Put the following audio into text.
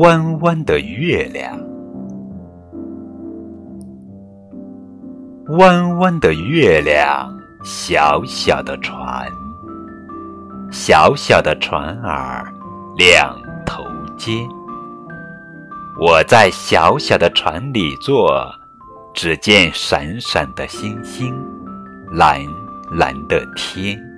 弯弯的月亮。弯弯的月亮小小的船小小的船儿两头尖我在小小的船里坐只见闪闪的星星蓝蓝的天。